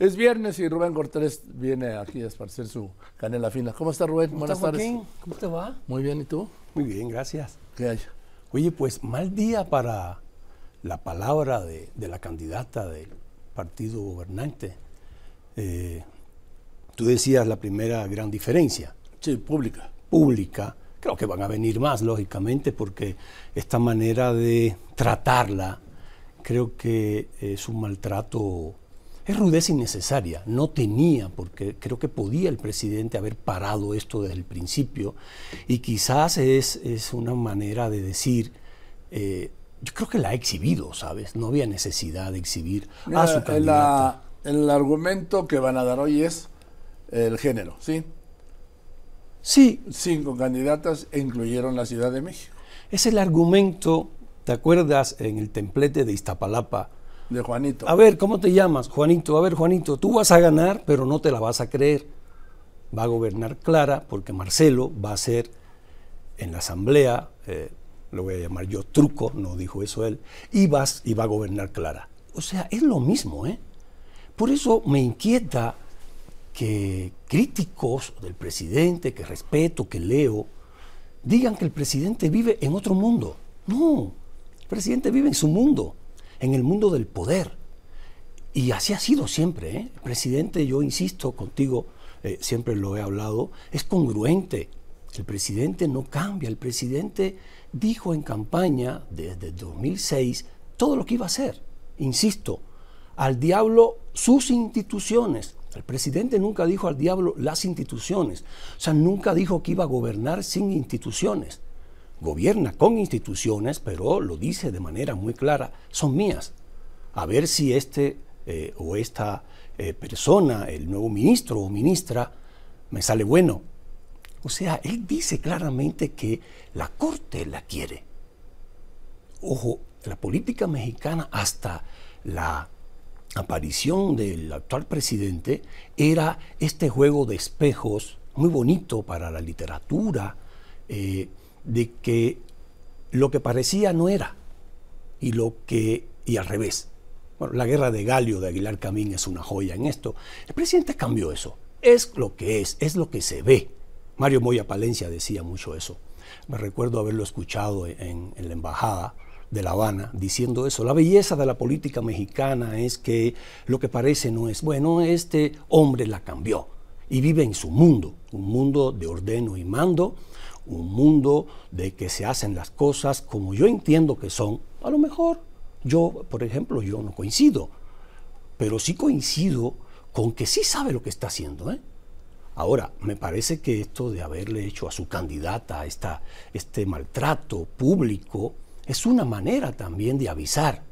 Es viernes y Rubén Cortés viene aquí a esparcer su canela fina. ¿Cómo está Rubén? ¿Cómo Buenas tardes. ¿Cómo te va? Muy bien, ¿y tú? Muy bien, gracias. ¿Qué hay? Oye, pues mal día para la palabra de, la candidata del partido gobernante. Eh, tú decías la primera gran diferencia. Sí, pública. Pública. Creo que van a venir más, lógicamente, porque esta manera de tratarla creo que es un maltrato es rudeza innecesaria, no tenía, porque creo que podía el presidente haber parado esto desde el principio y quizás es, es una manera de decir, eh, yo creo que la ha exhibido, ¿sabes? No había necesidad de exhibir a su candidata. el argumento que van a dar hoy es el género, ¿sí? Sí. Cinco candidatas incluyeron la Ciudad de México. Es el argumento, ¿te acuerdas en el templete de Iztapalapa? De Juanito. A ver, ¿cómo te llamas? Juanito. A ver, Juanito, tú vas a ganar, pero no te la vas a creer. Va a gobernar Clara, porque Marcelo va a ser en la asamblea, eh, lo voy a llamar yo truco, no dijo eso él, y, vas, y va a gobernar Clara. O sea, es lo mismo, ¿eh? Por eso me inquieta que críticos del presidente, que respeto, que leo, digan que el presidente vive en otro mundo. No, el presidente vive en su mundo en el mundo del poder. Y así ha sido siempre. ¿eh? El presidente, yo insisto contigo, eh, siempre lo he hablado, es congruente. El presidente no cambia. El presidente dijo en campaña desde 2006 todo lo que iba a hacer. Insisto, al diablo sus instituciones. El presidente nunca dijo al diablo las instituciones. O sea, nunca dijo que iba a gobernar sin instituciones gobierna con instituciones, pero lo dice de manera muy clara, son mías. A ver si este eh, o esta eh, persona, el nuevo ministro o ministra, me sale bueno. O sea, él dice claramente que la Corte la quiere. Ojo, la política mexicana hasta la aparición del actual presidente era este juego de espejos muy bonito para la literatura, eh, de que lo que parecía no era y lo que y al revés. Bueno, la guerra de Galio de Aguilar Camín es una joya en esto. El presidente cambió eso. Es lo que es, es lo que se ve. Mario Moya Palencia decía mucho eso. Me recuerdo haberlo escuchado en, en la embajada de La Habana diciendo eso. La belleza de la política mexicana es que lo que parece no es bueno. Este hombre la cambió y vive en su mundo, un mundo de ordeno y mando un mundo de que se hacen las cosas como yo entiendo que son. A lo mejor yo, por ejemplo, yo no coincido, pero sí coincido con que sí sabe lo que está haciendo. ¿eh? Ahora, me parece que esto de haberle hecho a su candidata esta, este maltrato público es una manera también de avisar.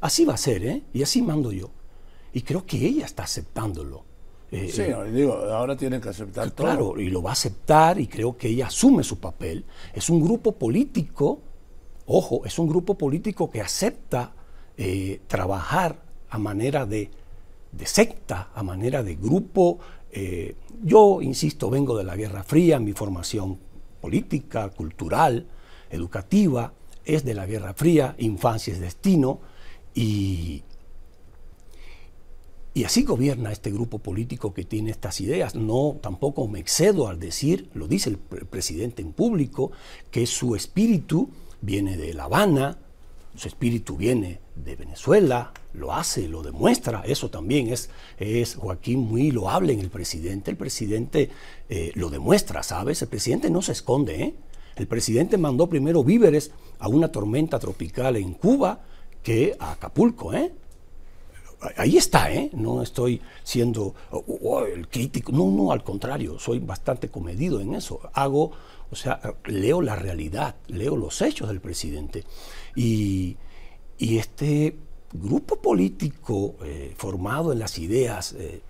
Así va a ser, ¿eh? Y así mando yo. Y creo que ella está aceptándolo. Eh, sí, eh, digo, ahora tienen que aceptar todo. Claro, y lo va a aceptar y creo que ella asume su papel. Es un grupo político, ojo, es un grupo político que acepta eh, trabajar a manera de, secta, a manera de grupo. yo, insisto, vengo de la Guerra Fría, mi formación política, cultural, educativa, es de la Guerra Fría, infancia es destino, y, y así gobierna este grupo político que tiene estas ideas. No, tampoco me excedo al decir, lo dice el presidente en público, que su espíritu viene de La Habana, su espíritu viene de Venezuela, lo hace, lo demuestra. Eso también es, es Joaquín muy loable en el presidente. El presidente eh, lo demuestra, ¿sabes? El presidente no se esconde, ¿eh? El presidente mandó primero víveres a una tormenta tropical en Cuba que a Acapulco, ¿eh? Ahí está, ¿eh? No estoy siendo oh, oh, el crítico, no, no, al contrario, soy bastante comedido en eso. Hago, o sea, leo la realidad, leo los hechos del presidente. Y, este grupo político eh, formado en las ideas, eh,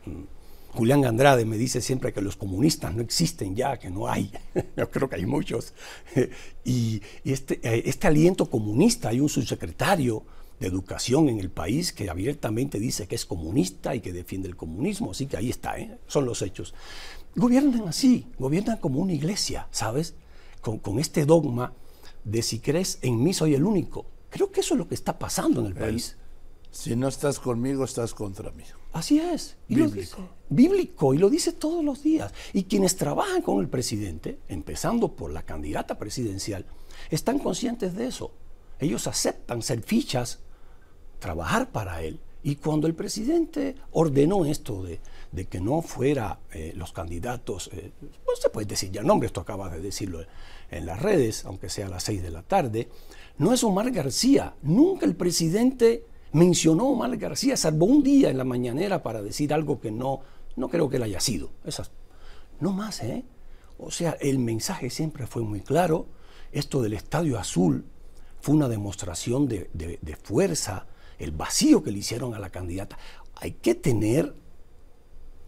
Julián Andrade me dice siempre que los comunistas no existen ya, que no hay. Yo creo que hay muchos. y, este, eh, este aliento comunista, hay un subsecretario de educación en el país que abiertamente dice que es comunista y que defiende el comunismo. Así que ahí está, ¿eh? son los hechos. Gobiernan así, gobiernan como una iglesia, ¿sabes? Con, este dogma de si crees en mí soy el único. Creo que eso es lo que está pasando en el país. Si no estás conmigo, estás contra mí. Así es. Y bíblico. Lo dice, bíblico, y lo dice todos los días. Y quienes trabajan con el presidente, empezando por la candidata presidencial, están conscientes de eso. Ellos aceptan ser fichas, trabajar para él. Y cuando el presidente ordenó esto de, que no fuera eh, los candidatos, eh, no se puede decir ya nombre, esto acaba de decirlo en las redes, aunque sea a las seis de la tarde, no es Omar García. Nunca el presidente mencionó Omar García, salvo un día en la mañanera para decir algo que no, no creo que él haya sido. Esas, no más, ¿eh? O sea, el mensaje siempre fue muy claro. Esto del Estadio Azul fue una demostración de, de fuerza, el vacío que le hicieron a la candidata. Hay que tener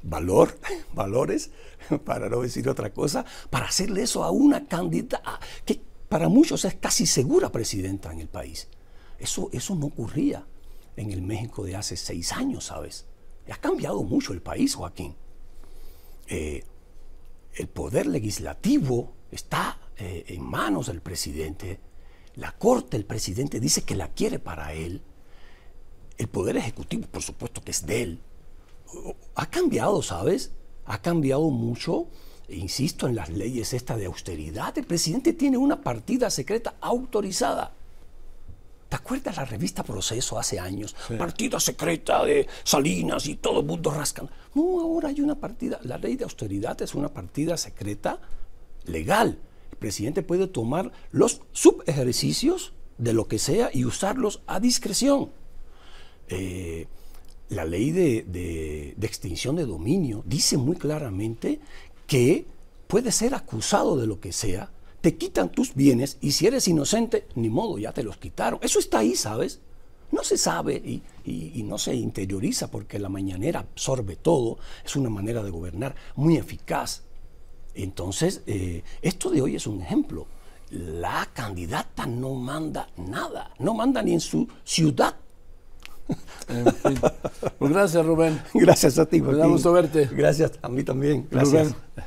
valor, valores, para no decir otra cosa, para hacerle eso a una candidata que para muchos es casi segura presidenta en el país. Eso, eso no ocurría en el México de hace seis años, ¿sabes? Ha cambiado mucho el país, Joaquín. Eh, el poder legislativo está eh, en manos del presidente. La corte, el presidente dice que la quiere para él. El poder ejecutivo, por supuesto que es de él. Ha cambiado, ¿sabes? Ha cambiado mucho. E insisto en las leyes esta de austeridad. El presidente tiene una partida secreta autorizada. ¿Te acuerdas la revista Proceso hace años? Partida secreta de Salinas y todo el mundo rascando. No, ahora hay una partida. La ley de austeridad es una partida secreta legal. El presidente puede tomar los subejercicios de lo que sea y usarlos a discreción. Eh, la ley de, extinción de dominio dice muy claramente que puedes ser acusado de lo que sea, te quitan tus bienes y si eres inocente, ni modo, ya te los quitaron. Eso está ahí, ¿sabes? No se sabe y, no se interioriza porque la mañanera absorbe todo. Es una manera de gobernar muy eficaz. Entonces, eh, esto de hoy es un ejemplo. La candidata no manda nada, no manda ni en su ciudad pues gracias, Rubén. Gracias a ti. Me da gusto verte. Gracias, a mí también. Gracias.